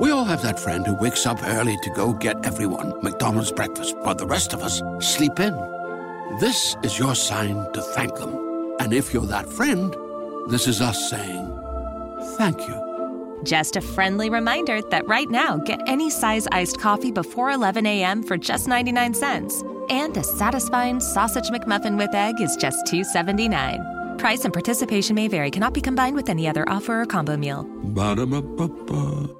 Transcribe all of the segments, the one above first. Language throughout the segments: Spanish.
We all have that friend who wakes up early to go get everyone McDonald's breakfast, while the rest of us sleep in. This is your sign to thank them. And if you're that friend, this is us saying thank you. Just a friendly reminder that right now, get any size iced coffee before 11 a.m. for just 99 cents. And a satisfying sausage McMuffin with egg is just $2.79. Price and participation may vary, cannot be combined with any other offer or combo meal. Ba-da-ba-ba-ba.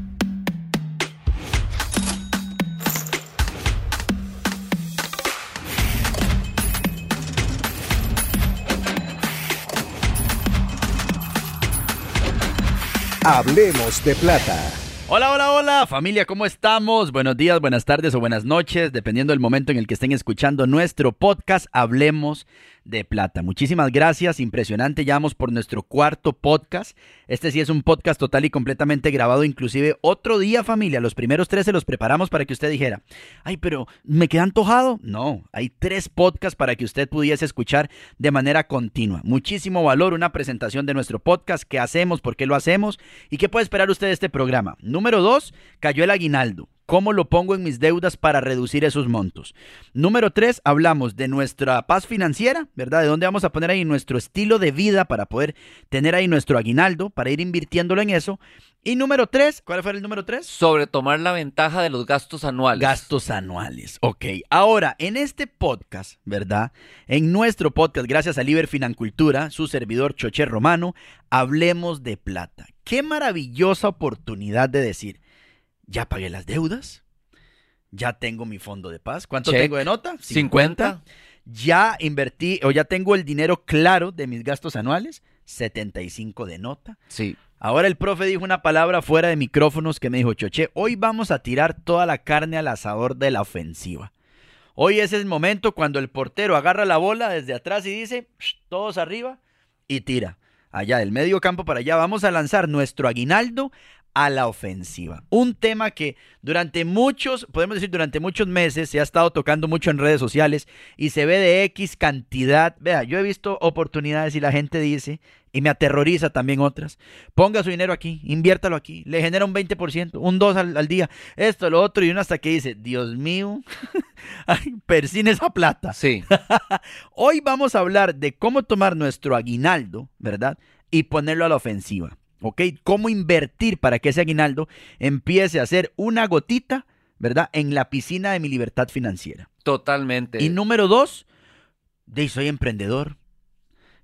Hablemos de Plata. Hola, hola, hola, familia, ¿cómo estamos? Buenos días, buenas tardes o buenas noches, dependiendo del momento en el que estén escuchando nuestro podcast Hablemos de Plata. Muchísimas gracias, impresionante, ya vamos por nuestro cuarto podcast. Este sí es un podcast total y completamente grabado, inclusive otro día, familia. Los primeros tres se los preparamos para que usted dijera, ay, pero ¿me queda antojado? No, hay tres podcasts para que usted pudiese escuchar de manera continua. Muchísimo valor, una presentación de nuestro podcast, qué hacemos, por qué lo hacemos y qué puede esperar usted de este programa. Número dos, cayó el aguinaldo. ¿Cómo lo pongo en mis deudas para reducir esos montos? Número tres, hablamos de nuestra paz financiera, ¿verdad? De dónde vamos a poner ahí nuestro estilo de vida para poder tener ahí nuestro aguinaldo, para ir invirtiéndolo en eso. Y número tres, ¿cuál fue el número tres? Sobre tomar la ventaja de los gastos anuales. Gastos anuales. Ok. Ahora, en este podcast, ¿verdad? En nuestro podcast, gracias a Liber Financultura, su servidor Choche Romano, hablemos de plata. Qué maravillosa oportunidad de decir, ya pagué las deudas, ya tengo mi fondo de paz. ¿Cuánto Check. tengo de nota? 50. Ya invertí o ya tengo el dinero claro de mis gastos anuales, 75 de nota. Sí. Ahora el profe dijo una palabra fuera de micrófonos que me dijo, Choche, hoy vamos a tirar toda la carne al asador de la ofensiva. Hoy es el momento cuando el portero agarra la bola desde atrás y dice, "Shh, todos arriba, y tira. Allá, del medio campo para allá, vamos a lanzar nuestro aguinaldo a la ofensiva. Un tema que durante muchos, podemos decir durante muchos meses, se ha estado tocando mucho en redes sociales y se ve de X cantidad. Vea, yo he visto oportunidades y la gente dice, y me aterroriza también otras, ponga su dinero aquí, inviértalo aquí, le genera un 20%, un 2 al, al día, esto, lo otro, y uno hasta que dice, Dios mío, ay, persine esa plata. Sí. Hoy vamos a hablar de cómo tomar nuestro aguinaldo, ¿verdad? Y ponerlo a la ofensiva, ¿ok? Cómo invertir para que ese aguinaldo empiece a ser una gotita, ¿verdad? En la piscina de mi libertad financiera. Totalmente. Y número dos, de soy emprendedor.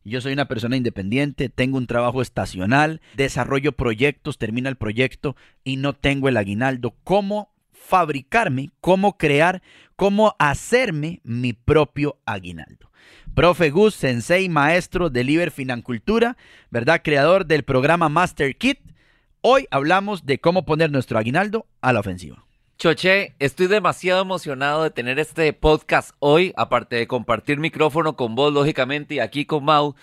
Yo soy una persona independiente, tengo un trabajo estacional, desarrollo proyectos, termina el proyecto y no tengo el aguinaldo. ¿Cómo fabricarme, cómo crear, cómo hacerme mi propio aguinaldo? Profe Gus, sensei, maestro de Liber Financultura, ¿verdad? Creador del programa Master Kit. Hoy hablamos de cómo poner nuestro aguinaldo a la ofensiva. Choche, estoy demasiado emocionado de tener este podcast hoy, aparte de compartir micrófono con vos, lógicamente, y aquí con Mau,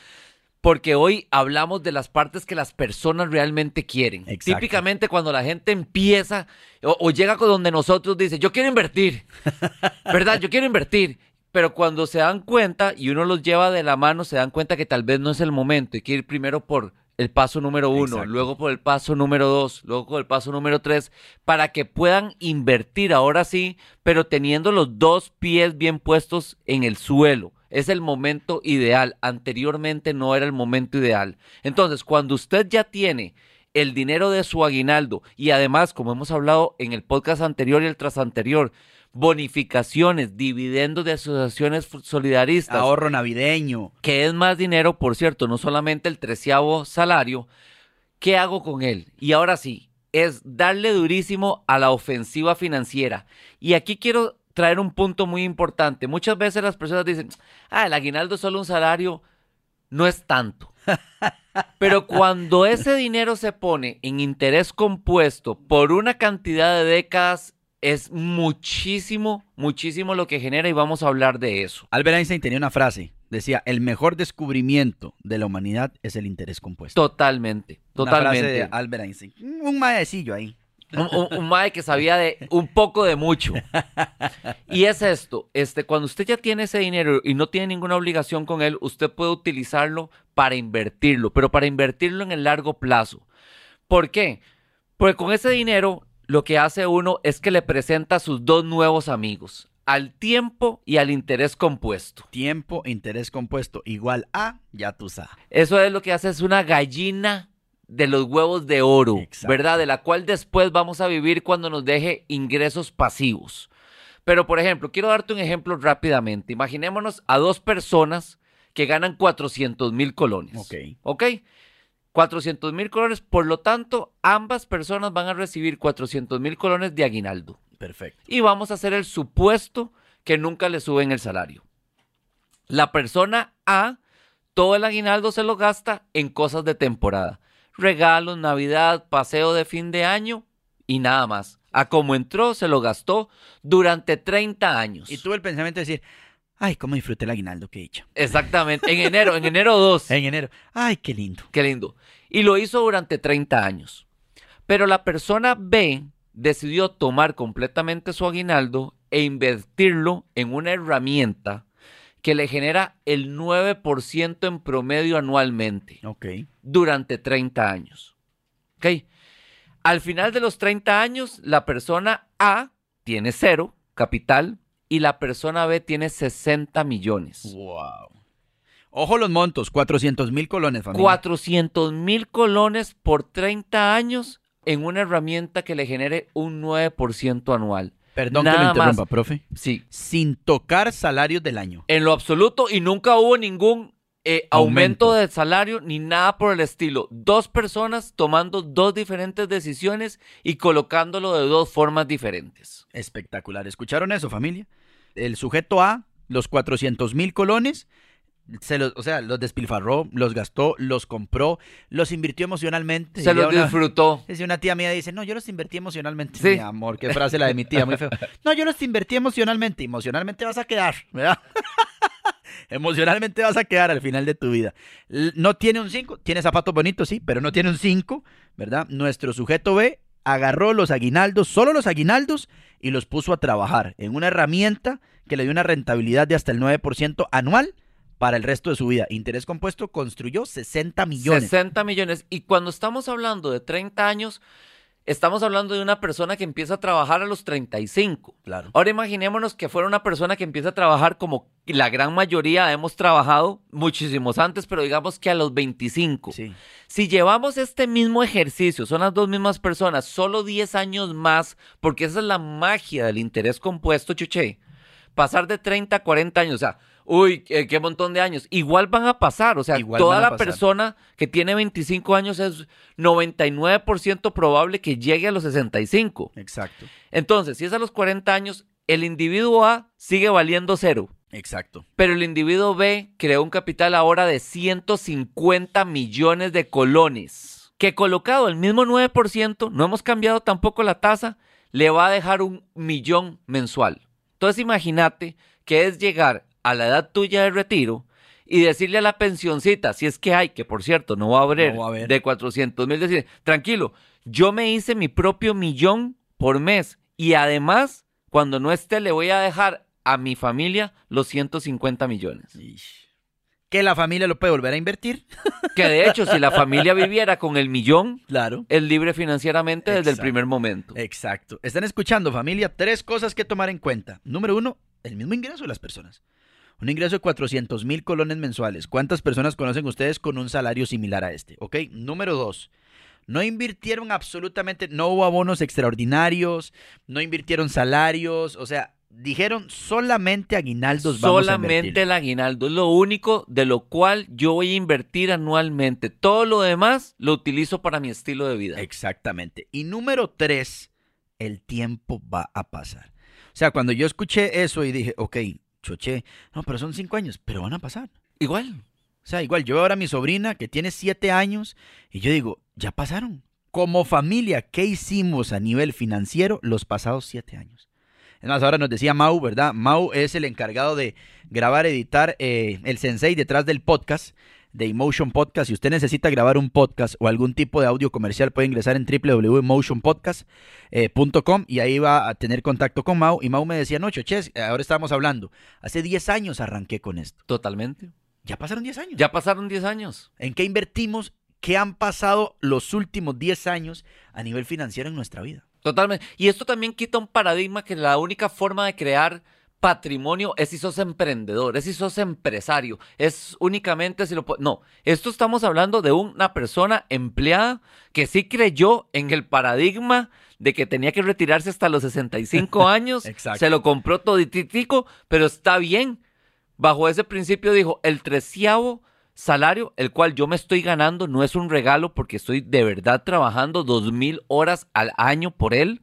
porque hoy hablamos de las partes que las personas realmente quieren. Exacto. Típicamente cuando la gente empieza o, o llega con donde nosotros dice, yo quiero invertir, ¿verdad? Yo quiero invertir. Pero cuando se dan cuenta y uno los lleva de la mano, se dan cuenta que tal vez no es el momento. Hay que ir primero por el paso número uno, Exacto. luego por el paso número dos, luego por el paso número tres, para que puedan invertir ahora sí, pero teniendo los dos pies bien puestos en el suelo. Es el momento ideal. Anteriormente no era el momento ideal. Entonces, cuando usted ya tiene el dinero de su aguinaldo y además, como hemos hablado en el podcast anterior y el tras anterior, bonificaciones, dividendos de asociaciones solidaristas, Ahorro navideño. que es más dinero, por cierto, no solamente el treceavo salario, ¿qué hago con él? Y ahora sí, es darle durísimo a la ofensiva financiera. Y aquí quiero traer un punto muy importante. Muchas veces las personas dicen, ah, el aguinaldo es solo un salario, no es tanto. Pero cuando ese dinero se pone en interés compuesto por una cantidad de décadas es muchísimo, muchísimo lo que genera y vamos a hablar de eso. Albert Einstein tenía una frase, decía, el mejor descubrimiento de la humanidad es el interés compuesto. Totalmente, Una frase totalmente. de Albert Einstein. Un maecillo ahí. un, un, un mae que sabía de un poco de mucho. Y es esto, este, cuando usted ya tiene ese dinero y no tiene ninguna obligación con él, usted puede utilizarlo para invertirlo, pero para invertirlo en el largo plazo. ¿Por qué? Porque con ese dinero lo que hace uno es que le presenta a sus dos nuevos amigos, al tiempo y al interés compuesto. Tiempo, interés compuesto, igual a, ya tú sabes. Eso es lo que hace, es una gallina de los huevos de oro, Exacto. ¿verdad? De la cual después vamos a vivir cuando nos deje ingresos pasivos. Pero, por ejemplo, quiero darte un ejemplo rápidamente. Imaginémonos a dos personas que ganan 400 mil colones. Ok. ¿Ok? 400 mil colones, por lo tanto, ambas personas van a recibir 400 mil colones de aguinaldo. Perfecto. Y vamos a hacer el supuesto que nunca le suben el salario. La persona A, todo el aguinaldo se lo gasta en cosas de temporada. Regalos, Navidad, paseo de fin de año y nada más. A como entró, se lo gastó durante 30 años. Y tuve el pensamiento de decir, ay, cómo disfruté el aguinaldo que he hecho. Exactamente, en enero, en enero 2. En enero. Ay, qué lindo. Qué lindo. Y lo hizo durante 30 años. Pero la persona B decidió tomar completamente su aguinaldo e invertirlo en una herramienta que le genera el 9% en promedio anualmente Ok. durante 30 años. ¿Ok? Al final de los 30 años, la persona A tiene cero capital y la persona B tiene 60 millones. Wow. Ojo los montos, 400 mil colones, familia. 400 mil colones por 30 años en una herramienta que le genere un 9% anual. Perdón que lo interrumpa, más. profe. Sí, Sin tocar salarios del año. en lo absoluto y nunca hubo ningún eh, aumento. Aumento. de salario ni nada por el estilo. Dos personas tomando dos diferentes decisiones y colocándolo de dos formas diferentes. Espectacular. ¿Escucharon eso, familia? El sujeto A, los 400 mil colones, se los, o sea, los despilfarró, los gastó, los compró, los invirtió emocionalmente. Se los una- disfrutó. Dice una tía mía, dice, no, yo los invertí emocionalmente. Sí. Mi amor, qué frase la de mi tía, muy feo. No, yo los invertí emocionalmente. Emocionalmente vas a quedar, ¿verdad? emocionalmente vas a quedar al final de tu vida. No tiene un 5, tiene zapatos bonitos, sí, pero no tiene un 5, ¿verdad? Nuestro sujeto B agarró los aguinaldos, solo los aguinaldos, y los puso a trabajar en una herramienta que le dio una rentabilidad de hasta el 9% anual para el resto de su vida. Interés compuesto construyó 60 millones. 60 millones. Y cuando estamos hablando de 30 años, estamos hablando de una persona que empieza a trabajar a los 35. Claro. Ahora imaginémonos que fuera una persona que empieza a trabajar como la gran mayoría hemos trabajado muchísimos antes, pero digamos que a los 25. Sí. Si llevamos este mismo ejercicio, son las dos mismas personas, solo 10 años más, porque esa es la magia del interés compuesto, chuché. Pasar de 30 a 40 años, o sea, uy, qué, qué montón de años. Igual van a pasar, o sea, Igual toda la pasar. persona que tiene 25 años es 99% probable que llegue a los 65. Exacto. Entonces, si es a los 40 años, el individuo A sigue valiendo cero. Exacto. Pero el individuo B creó un capital ahora de 150 millones de colones, que colocado el mismo 9%, no hemos cambiado tampoco la tasa, le va a dejar un millón mensual. Entonces imagínate que es llegar a la edad tuya de retiro y decirle a la pensioncita, si es que hay, que por cierto no va a haber, No va a haber. de 400 mil, decir, tranquilo, yo me hice mi propio millón por mes y además, cuando no esté, le voy a dejar a mi familia los 150 millones. Ish. Que la familia lo puede volver a invertir. Que de hecho, si la familia viviera con el millón, Claro. es libre financieramente desde el primer momento. Exacto. Están escuchando, familia, tres cosas que tomar en cuenta. Número uno, el mismo ingreso de las personas. Un ingreso de 400 mil colones mensuales. ¿Cuántas personas conocen ustedes con un salario similar a este? ¿Ok? Número dos, no invirtieron absolutamente, no hubo abonos extraordinarios, no invirtieron salarios, o sea, dijeron solamente aguinaldos vamos Solamente el aguinaldo es lo único de lo cual yo voy a invertir anualmente. Todo lo demás lo utilizo para mi estilo de vida. Exactamente. Y número tres, el tiempo va a pasar. O sea, cuando yo escuché eso y dije, ok, choché, no, pero son cinco años, pero van a pasar. Igual. O sea, igual yo veo ahora a mi sobrina que tiene siete años y yo digo, ya pasaron. como familia, ¿qué hicimos a nivel financiero los pasados siete años? Es más, ahora nos decía Mau, ¿verdad? Mau es el encargado de grabar, editar eh, el sensei detrás del podcast de Emotion Podcast. Si usted necesita grabar un podcast o algún tipo de audio comercial, puede ingresar en www.emotionpodcast.com y ahí va a tener contacto con Mau. Y Mau me decía, no, Choches, ahora estamos hablando. Hace 10 años arranqué con esto. Totalmente. Ya pasaron 10 años. Ya pasaron 10 años. ¿En qué invertimos? ¿Qué han pasado los últimos 10 años a nivel financiero en nuestra vida? Totalmente. Y esto también quita un paradigma que la única forma de crear patrimonio es si sos emprendedor, es si sos empresario, es únicamente si lo No, esto estamos hablando de una persona empleada que sí creyó en el paradigma de que tenía que retirarse hasta los 65 años. Exacto. Se lo compró toditico, pero está bien. Bajo ese principio dijo, el treceavo salario, el cual yo me estoy ganando, no es un regalo porque estoy de verdad trabajando dos mil horas al año por él.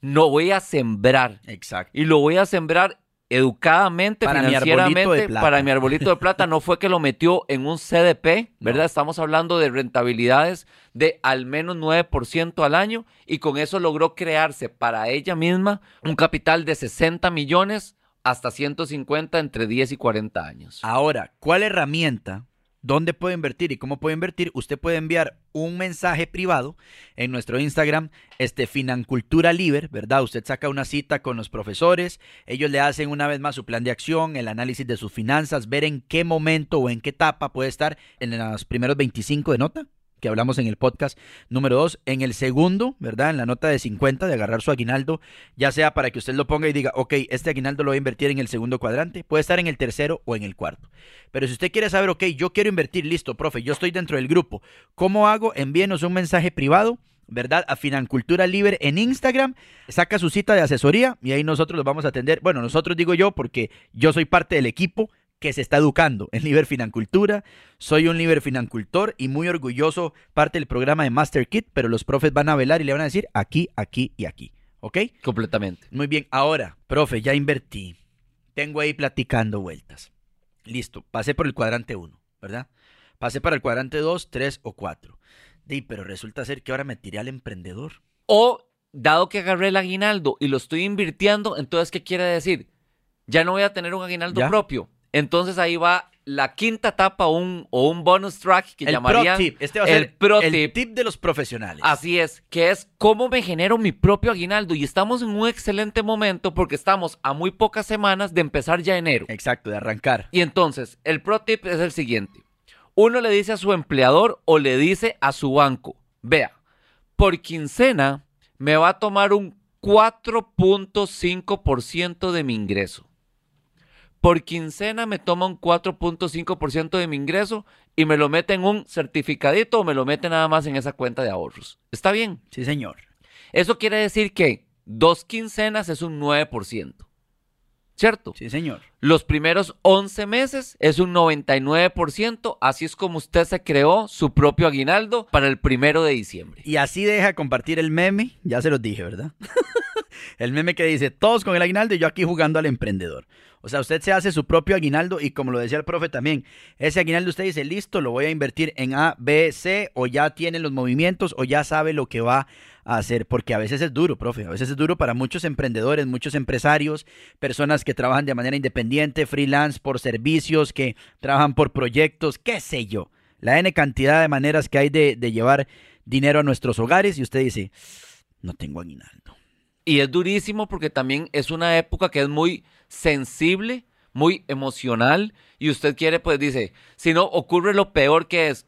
No voy a sembrar. Exacto. Y lo voy a sembrar educadamente, Para financieramente, para mi arbolito de plata. No fue que lo metió en un CDP, ¿verdad? No. Estamos hablando de rentabilidades de al menos 9% al año y con eso logró crearse para ella misma un capital de 60 millones hasta 150 entre 10 y 40 años. Ahora, ¿cuál herramienta? ¿Dónde puede invertir y cómo puede invertir? Usted puede enviar un mensaje privado en nuestro Instagram, este Financultura Liber, ¿verdad? Usted saca una cita con los profesores, ellos le hacen una vez más su plan de acción, el análisis de sus finanzas, ver en qué momento o en qué etapa puede estar en los primeros 25 de nota que hablamos en el podcast número 2, en el segundo, ¿verdad? En la nota de 50 de agarrar su aguinaldo, ya sea para que usted lo ponga y diga, ok, este aguinaldo lo voy a invertir en el segundo cuadrante, puede estar en el tercero o en el cuarto. Pero si usted quiere saber, ok, yo quiero invertir, listo, profe, yo estoy dentro del grupo, ¿cómo hago? Envíenos un mensaje privado. ¿Verdad? A Financultura Libre en Instagram, saca su cita de asesoría y ahí nosotros los vamos a atender. Bueno, nosotros digo yo porque yo soy parte del equipo que se está educando en Liber Financultura. Soy un Liber Financultor y muy orgulloso parte del programa de Master Kit, pero los profes van a velar y le van a decir aquí, aquí y aquí. ¿Ok? Completamente. Muy bien, ahora, profe, ya invertí. Tengo ahí platicando vueltas. Listo, pasé por el cuadrante 1, ¿verdad? Pasé para el cuadrante 2, 3 o 4. Di, pero resulta ser que ahora me tiré al emprendedor. O, dado que agarré el aguinaldo y lo estoy invirtiendo, entonces, ¿qué quiere decir? Ya no voy a tener un aguinaldo ¿Ya? propio. Entonces ahí va la quinta etapa un, o un bonus track que el llamarían pro tip. Este va a el ser pro el tip. tip de los profesionales. Así es, que es cómo me genero mi propio aguinaldo. Y estamos en un excelente momento porque estamos a muy pocas semanas de empezar ya enero. Exacto, de arrancar. Y entonces, el pro tip es el siguiente. Uno le dice a su empleador o le dice a su banco, vea, por quincena me va a tomar un 4.5% de mi ingreso. Por quincena me toma un 4.5% de mi ingreso y me lo mete en un certificadito o me lo mete nada más en esa cuenta de ahorros. ¿Está bien? Sí, señor. Eso quiere decir que dos quincenas es un 9%. ¿Cierto? Sí, señor. Los primeros 11 meses es un 99%, así es como usted se creó su propio aguinaldo para el primero de diciembre. Y así deja compartir el meme, ya se los dije, ¿verdad? el meme que dice, todos con el aguinaldo y yo aquí jugando al emprendedor. O sea, usted se hace su propio aguinaldo y como lo decía el profe también, ese aguinaldo usted dice, listo, lo voy a invertir en A, B, C, o ya tiene los movimientos o ya sabe lo que va a hacer, porque a veces es duro, profe, a veces es duro para muchos emprendedores, muchos empresarios, personas que trabajan de manera independiente, freelance, por servicios, que trabajan por proyectos, qué sé yo, la N cantidad de maneras que hay de, de llevar dinero a nuestros hogares y usted dice, no tengo aguinaldo. Y es durísimo porque también es una época que es muy sensible, muy emocional, y usted quiere, pues dice, si no, ocurre lo peor que es.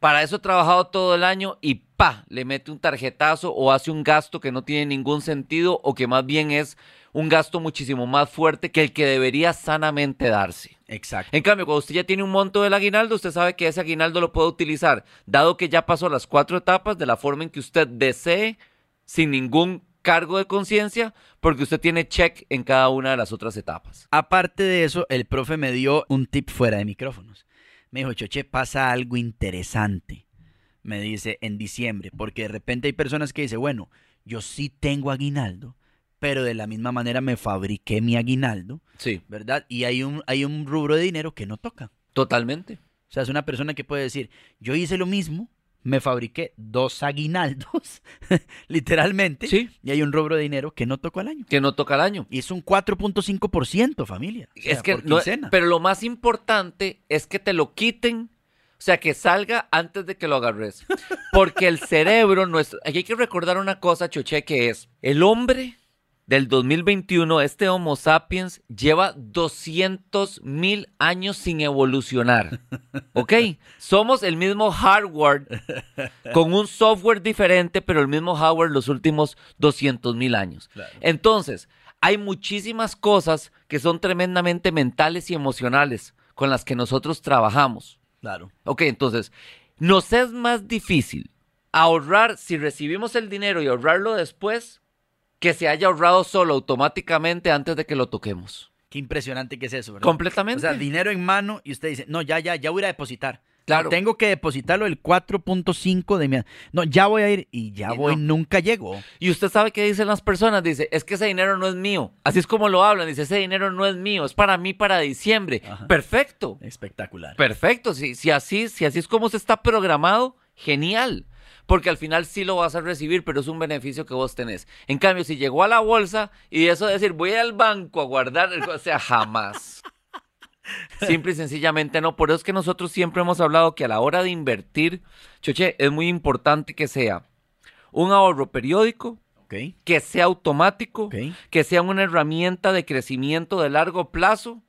Para eso he trabajado todo el año y pa, le mete un tarjetazo o hace un gasto que no tiene ningún sentido o que más bien es un gasto muchísimo más fuerte que el que debería sanamente darse. Exacto. En cambio, cuando usted ya tiene un monto del aguinaldo, usted sabe que ese aguinaldo lo puede utilizar, dado que ya pasó las cuatro etapas de la forma en que usted desee, sin ningún cargo de conciencia, porque usted tiene check en cada una de las otras etapas. Aparte de eso, el profe me dio un tip fuera de micrófonos. Me dijo, Choche, pasa algo interesante. Me dice, en diciembre, porque de repente hay personas que dicen, bueno, yo sí tengo aguinaldo, pero de la misma manera me fabriqué mi aguinaldo, Sí, ¿verdad? Y hay un, hay un rubro de dinero que no toca. totalmente. O sea, es una persona que puede decir, yo hice lo mismo, me fabriqué dos aguinaldos, literalmente, Sí. y hay un rubro de dinero que no tocó al año. Que no toca el año. Y es un 4.5%, familia. O sea, es que por no- pero lo más importante es que te lo quiten, o sea, que salga antes de que lo agarres. Porque el cerebro, nuestro, aquí hay que recordar una cosa, Choche, que es el hombre del 2021, este Homo sapiens, lleva 200 mil años sin evolucionar. ¿Ok? Somos el mismo hardware con un software diferente, pero el mismo hardware los últimos 200 mil años. Entonces, hay muchísimas cosas que son tremendamente mentales y emocionales con las que nosotros trabajamos. Claro. Ok, entonces, nos es más difícil ahorrar si recibimos el dinero y ahorrarlo después que se haya ahorrado solo automáticamente antes de que lo toquemos. Qué impresionante que es eso, ¿verdad? Completamente. O sea, dinero en mano y usted dice, no, ya, ya, ya voy a depositar. Claro. Tengo que depositarlo el 4.5 de mi... No, ya voy a ir y ya Y voy, no. nunca llego. Y usted sabe qué dicen las personas, dice, es que ese dinero no es mío. Así es como lo hablan, dice, ese dinero no es mío, es para mí para diciembre. Ajá. Perfecto. Espectacular. Perfecto, si, si, así, si así es como se está programado, genial. Porque al final sí lo vas a recibir, pero es un beneficio que vos tenés. En cambio, si llegó a la bolsa y eso de decir, voy al banco a guardar, o sea, jamás. Simple y sencillamente no. Por eso es que nosotros siempre hemos hablado que a la hora de invertir, choche, es muy importante que sea un ahorro periódico, que sea automático, que sea una herramienta de crecimiento de largo plazo,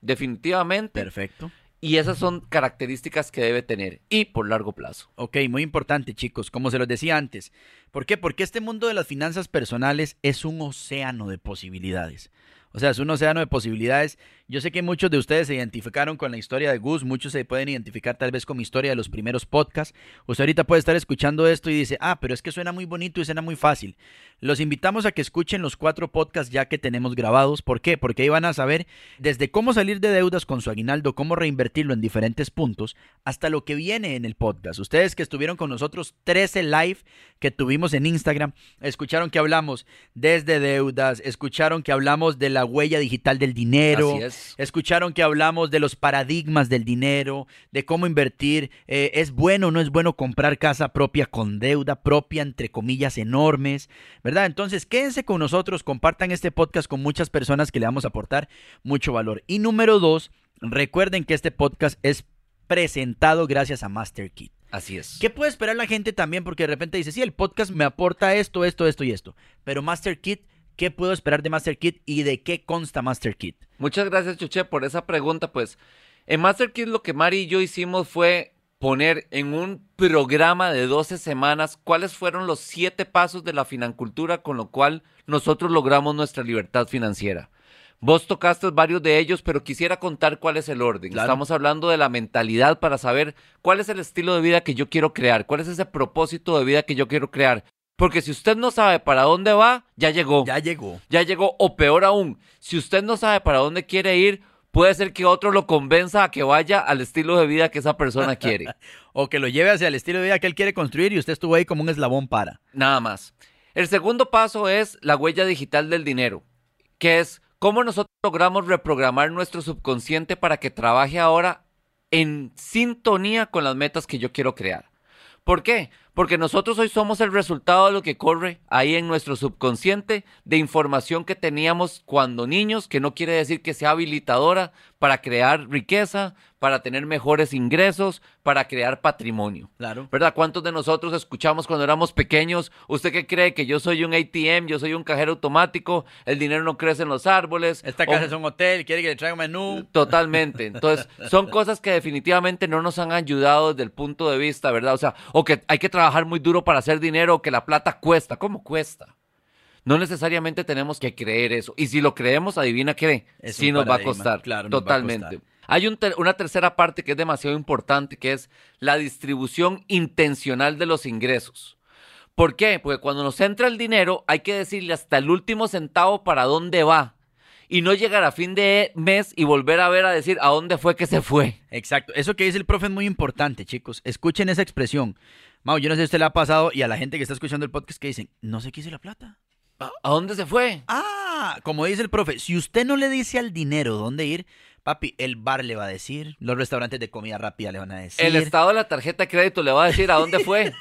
definitivamente. Perfecto. Y esas son características que debe tener y por largo plazo. Ok, muy importante, chicos, como se los decía antes. ¿Por qué? Porque este mundo de las finanzas personales es un océano de posibilidades. O sea, es un océano de posibilidades. Yo sé que muchos de ustedes se identificaron con la historia de Gus, muchos se pueden identificar tal vez con mi historia de los primeros podcasts. Usted ahorita puede estar escuchando esto y dice, ah, pero es que suena muy bonito y suena muy fácil. Los invitamos a que escuchen los cuatro podcasts ya que tenemos grabados. ¿Por qué? Porque ahí van a saber desde cómo salir de deudas con su aguinaldo, cómo reinvertirlo en diferentes puntos, hasta lo que viene en el podcast. Ustedes que estuvieron con nosotros 13 live que tuvimos en Instagram, escucharon que hablamos desde deudas, escucharon que hablamos de la huella digital del dinero, Así es. Escucharon que hablamos de los paradigmas del dinero, de cómo invertir, eh, es bueno o no es bueno comprar casa propia con deuda propia, entre comillas, enormes, ¿verdad? Entonces, quédense con nosotros, compartan este podcast con muchas personas que le vamos a aportar mucho valor. Y número dos, recuerden que este podcast es presentado gracias a MasterKit. Así es. ¿Qué puede esperar la gente también? Porque de repente dice, sí, el podcast me aporta esto, esto, esto y esto. Pero MasterKit, ¿qué puedo esperar de MasterKit y de qué consta MasterKit? Muchas gracias, Chuche, por esa pregunta. Pues en MasterKit lo que Mari y yo hicimos fue poner en un programa de 12 semanas cuáles fueron los siete pasos de la financultura con lo cual nosotros logramos nuestra libertad financiera. Vos tocaste varios de ellos, pero quisiera contar cuál es el orden. Claro. Estamos hablando de la mentalidad para saber cuál es el estilo de vida que yo quiero crear, cuál es ese propósito de vida que yo quiero crear. Porque si usted no sabe para dónde va, ya llegó. Ya llegó. ya llegó, o peor aún, si usted no sabe para dónde quiere ir, puede ser que otro lo convenza a que vaya al estilo de vida que esa persona quiere. O que lo lleve hacia el estilo de vida que él quiere construir y usted estuvo ahí como un eslabón para. Nada más. El segundo paso es la huella digital del dinero, que es cómo nosotros logramos reprogramar nuestro subconsciente para que trabaje ahora en sintonía con las metas que yo quiero crear. ¿Por qué? Porque nosotros hoy somos el resultado de lo que corre ahí en nuestro subconsciente de información que teníamos cuando niños, que no quiere decir que sea habilitadora para crear riqueza, para tener mejores ingresos, para crear patrimonio. Claro. ¿Verdad? ¿Cuántos de nosotros escuchamos cuando éramos pequeños? ¿Usted qué cree que yo soy un ATM, yo soy un cajero automático, el dinero no crece en los árboles? Esta O- casa es un hotel, quiere que le traiga un menú. Totalmente. Entonces, son cosas que definitivamente no nos han ayudado desde el punto de vista, ¿verdad? O sea, o que hay que trabajar muy duro para hacer dinero, que la plata cuesta. ¿Cómo cuesta? No necesariamente tenemos que creer eso. Y si lo creemos, adivina qué, Es sí nos va a costar. Claro, a Totalmente. costar. Hay un ter- una tercera parte que es demasiado importante, que es la distribución intencional de los ingresos. ¿Por qué? Porque cuando nos entra el dinero, hay que decirle hasta el último centavo para dónde va. Y no llegar a fin de mes y volver a ver a decir a dónde fue que se fue. Exacto. Eso que dice el profe es muy importante, chicos. Escuchen esa expresión. Mau, yo no sé si usted le ha pasado y a la gente que está escuchando el podcast que dicen, no sé qué hice la plata. ¿A a dónde se fue? Ah, como dice el profe, si usted no le dice al dinero dónde ir, Papi, el bar le va a decir, los restaurantes de comida rápida le van a decir. El estado de la tarjeta de crédito le va a decir a dónde fue.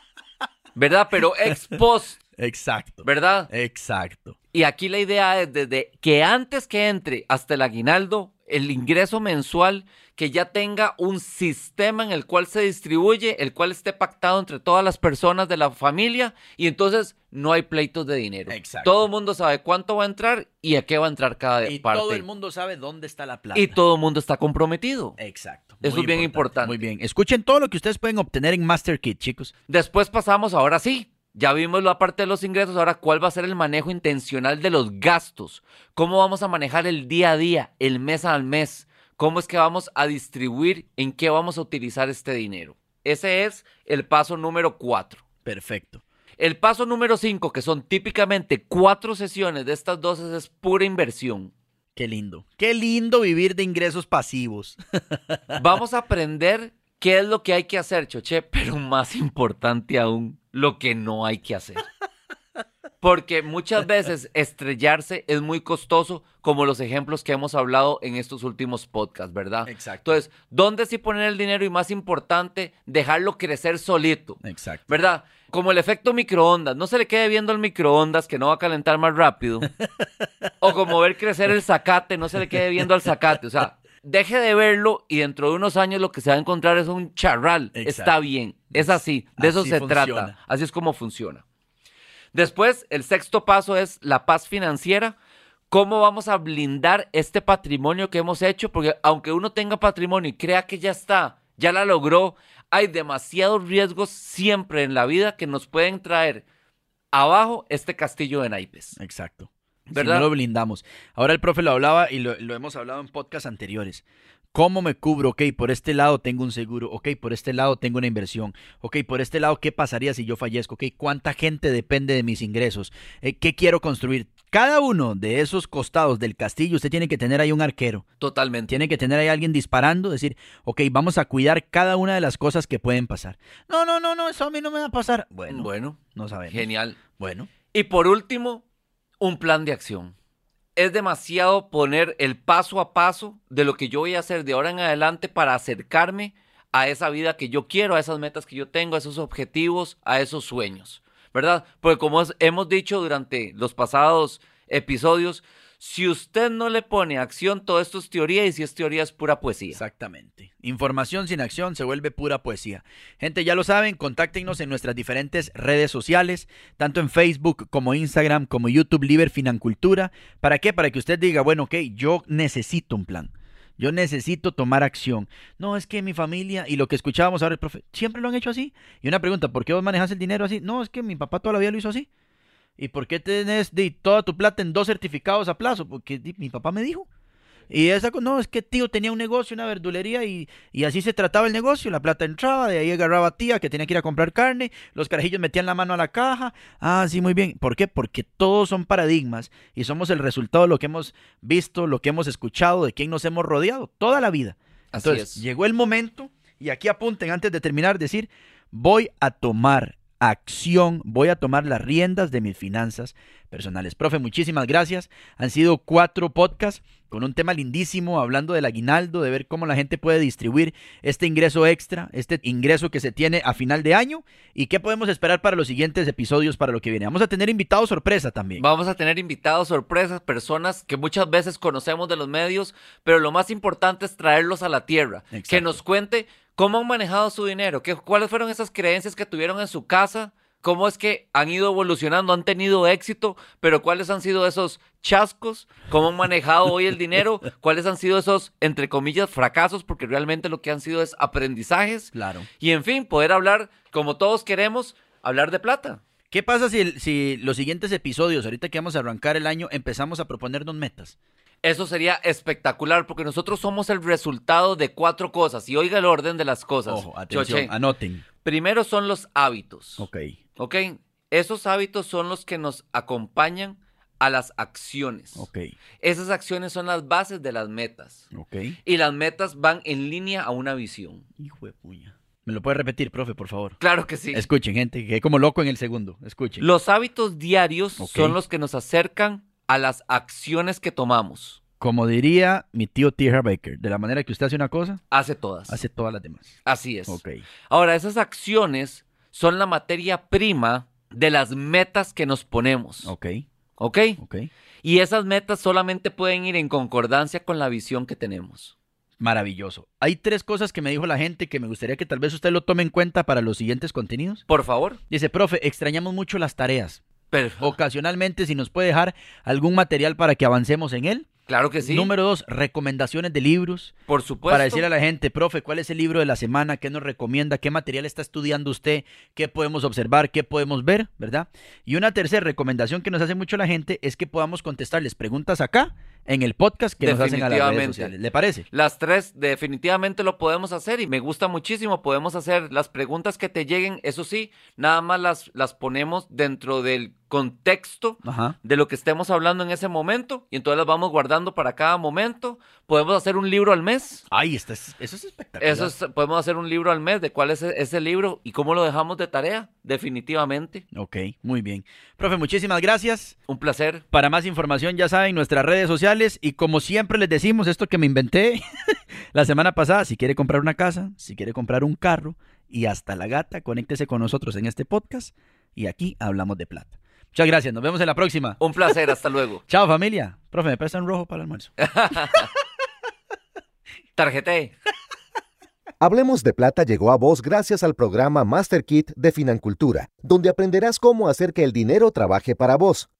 ¿Verdad? Pero ex post, Exacto. ¿verdad? Exacto. Y aquí la idea es desde que antes que entre hasta el aguinaldo, el ingreso mensual, que ya tenga un sistema en el cual se distribuye, el cual esté pactado entre todas las personas de la familia y entonces no hay pleitos de dinero. Exacto. Todo el mundo sabe cuánto va a entrar y a qué va a entrar cada Y parte. todo el mundo sabe dónde está la plata. y todo el mundo está comprometido. Exacto. Eso Muy es bien importante. Muy bien. Escuchen todo lo que ustedes pueden obtener en Master Kit, chicos. Después pasamos, ahora sí, ya vimos la parte de los ingresos, ahora cuál va a ser el manejo intencional de los gastos, cómo vamos a manejar el día a día, el mes al mes, cómo es que vamos a distribuir, en qué vamos a utilizar este dinero. Ese es el paso número cuatro. Perfecto. El paso número cinco, que son típicamente cuatro sesiones de estas dos, es pura inversión. Qué lindo. Qué lindo vivir de ingresos pasivos. Vamos a aprender qué es lo que hay que hacer, Choche, pero más importante aún, lo que no hay que hacer. Porque muchas veces estrellarse es muy costoso, como los ejemplos que hemos hablado en estos últimos podcasts, ¿verdad? Exacto. Entonces, ¿dónde sí poner el dinero? Y más importante, dejarlo crecer solito, Exacto. ¿verdad? Como el efecto microondas, no se le quede viendo el microondas que no va a calentar más rápido. o como ver crecer el zacate, no se le quede viendo al zacate. O sea, deje de verlo y dentro de unos años lo que se va a encontrar es un charral. Exacto. Está bien, es así, de eso se funciona. trata. Así es como funciona. Después, el sexto paso es la paz financiera. ¿Cómo vamos a blindar este patrimonio que hemos hecho? Porque aunque uno tenga patrimonio y crea que ya está, ya la logró, hay demasiados riesgos siempre en la vida que nos pueden traer abajo este castillo de naipes. Exacto. Si ¿Verdad? no lo blindamos. Ahora el profe lo hablaba y lo, lo hemos hablado en podcasts anteriores. ¿Cómo me cubro? Ok, por este lado tengo un seguro. Ok, por este lado tengo una inversión. Ok, por este lado, ¿qué pasaría si yo fallezco? Ok, ¿cuánta gente depende de mis ingresos? Eh, ¿Qué quiero construir? Cada uno de esos costados del castillo, usted tiene que tener ahí un arquero. Totalmente. Tiene que tener ahí alguien disparando, decir, ok, vamos a cuidar cada una de las cosas que pueden pasar. No, no, no, no, eso a mí no me va a pasar. Bueno, Bueno, no sabemos. genial. Bueno, Y por último, un plan de acción. Es demasiado poner el paso a paso de lo que yo voy a hacer de ahora en adelante para acercarme a esa vida que yo quiero, a esas metas que yo tengo, a esos objetivos, a esos sueños, ¿verdad? Porque como hemos dicho durante los pasados episodios, si usted no le pone acción, todo esto es teoría y si es teoría es pura poesía. Exactamente. Información sin acción se vuelve pura poesía. Gente, ya lo saben, contáctenos en nuestras diferentes redes sociales, tanto en Facebook como Instagram, como YouTube, Liber Financultura. ¿Para qué? Para que usted diga, bueno, ok, yo necesito un plan. Yo necesito tomar acción. No, es que mi familia, y lo que escuchábamos ahora el profe, siempre lo han hecho así. Y una pregunta, ¿por qué vos manejas el dinero así? No, es que mi papá toda la lo hizo así. ¿Y por qué tenés di, toda tu plata en dos certificados a plazo? Porque di, mi papá me dijo. Y esa, no, es que tío tenía un negocio, una verdulería y, y así se trataba el negocio. La plata entraba, de ahí agarraba tía que tenía que ir a comprar carne, los carajillos metían la mano a la caja. Ah, sí, muy bien. ¿Por qué? Porque todos son paradigmas y somos el resultado de lo que hemos visto, lo que hemos escuchado, de quién nos hemos rodeado toda la vida. Así Entonces, es. llegó el momento, y aquí apunten antes de terminar, decir, voy a tomar acción, voy a tomar las riendas de mis finanzas personales. Profe, muchísimas gracias. Han sido cuatro podcasts con un tema lindísimo, hablando del aguinaldo, de ver cómo la gente puede distribuir este ingreso extra, este ingreso que se tiene a final de año, y qué podemos esperar para los siguientes episodios, para lo que viene. Vamos a tener invitados sorpresa también. Vamos a tener invitados, sorpresas, personas que muchas veces conocemos de los medios, pero lo más importante es traerlos a la tierra. Exacto. Que nos cuente cómo han manejado su dinero, qué, cuáles fueron esas creencias que tuvieron en su casa, cómo es que han ido evolucionando, han tenido éxito, pero cuáles han sido esos chascos, cómo han manejado hoy el dinero, cuáles han sido esos, entre comillas, fracasos, porque realmente lo que han sido es aprendizajes. Claro. Y en fin, poder hablar, como todos queremos, hablar de plata. ¿Qué pasa si, si los siguientes episodios, ahorita que vamos a arrancar el año, empezamos a proponernos metas? Eso sería espectacular porque nosotros somos el resultado de cuatro cosas. Y oiga el orden de las cosas. Ojo, atención, Choche. anoten. Primero son los hábitos. Ok, ¿Ok? Esos hábitos son los que nos acompañan a las acciones. ok, Esas acciones son las bases de las metas. ok. Y las metas van en línea a una visión. Hijo de puña. ¿Me lo puede repetir, profe, por favor? Claro que sí. Escuchen, gente, que como loco en el segundo. Escuchen. Los hábitos diarios son los que nos acercan a las acciones que tomamos. Como diría mi tío T. Baker, de la manera que usted hace una cosa, Hace todas. hace todas las demás. Así es. Ok. Ahora, esas acciones son la materia prima de las metas que nos ponemos. Ok. ¿Ok? Ok. Y esas metas solamente pueden ir en concordancia con la visión que tenemos. Maravilloso. Hay tres cosas que me dijo la gente que me gustaría que tal vez usted lo tome en cuenta para los siguientes contenidos. Por favor. Dice, profe, extrañamos mucho las tareas. Ocasionalmente, si nos puede dejar algún material para que avancemos en él. claro que sí. Número dos, recomendaciones de libros. por supuesto. Para decirle a la gente, profe, ¿cuál es el libro de la semana? ¿Qué nos recomienda? ¿Qué material está estudiando usted? ¿Qué podemos observar? ¿Qué podemos ver? ¿Verdad? Y una tercera recomendación que nos hace mucho la gente es que podamos contestarles preguntas acá en el podcast que nos hacen a las redes sociales. ¿Le parece? Las tres definitivamente lo podemos hacer y me gusta muchísimo. Podemos hacer las preguntas que te lleguen, eso sí, nada más las, las ponemos dentro del contexto Ajá. de lo que estemos hablando en ese momento y entonces las vamos guardando para cada momento. Podemos hacer un libro al mes. Ay, esto es- eso es espectacular. Eso es- podemos hacer un libro al mes de cuál es e- ese libro y cómo lo dejamos de tarea. Definitivamente. Ok, muy bien. Profe, muchísimas gracias. Un placer. Para más información, ya saben, nuestras redes sociales. Y como siempre les decimos, esto que me inventé la semana pasada, si quiere comprar una casa, si quiere comprar un carro y hasta la gata, conéctese con nosotros en este podcast y aquí hablamos de plata. Muchas gracias, nos vemos en la próxima. Un placer. Hasta luego. Chao familia. Profe, ¿me prestan rojo para el almuerzo? Tarjeté. Hablemos de Plata llegó a vos gracias al programa Master Kit de Financultura, donde aprenderás cómo hacer que el dinero trabaje para vos.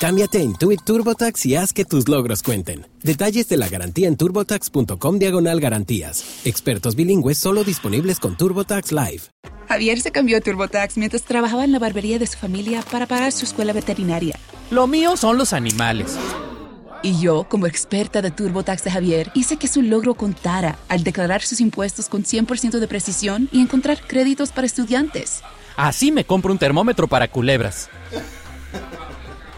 Cámbiate a Intuit TurboTax y haz que tus logros cuenten. Detalles de la garantía en turbotax.com diagonal garantías. Expertos bilingües solo disponibles con TurboTax Live. Javier se cambió a TurboTax mientras trabajaba en la barbería de su familia para pagar su escuela veterinaria. Lo mío son los animales. Y yo, como experta de TurboTax de Javier, hice que su logro contara al declarar sus impuestos con 100% de precisión y encontrar créditos para estudiantes. Así me compro un termómetro para culebras.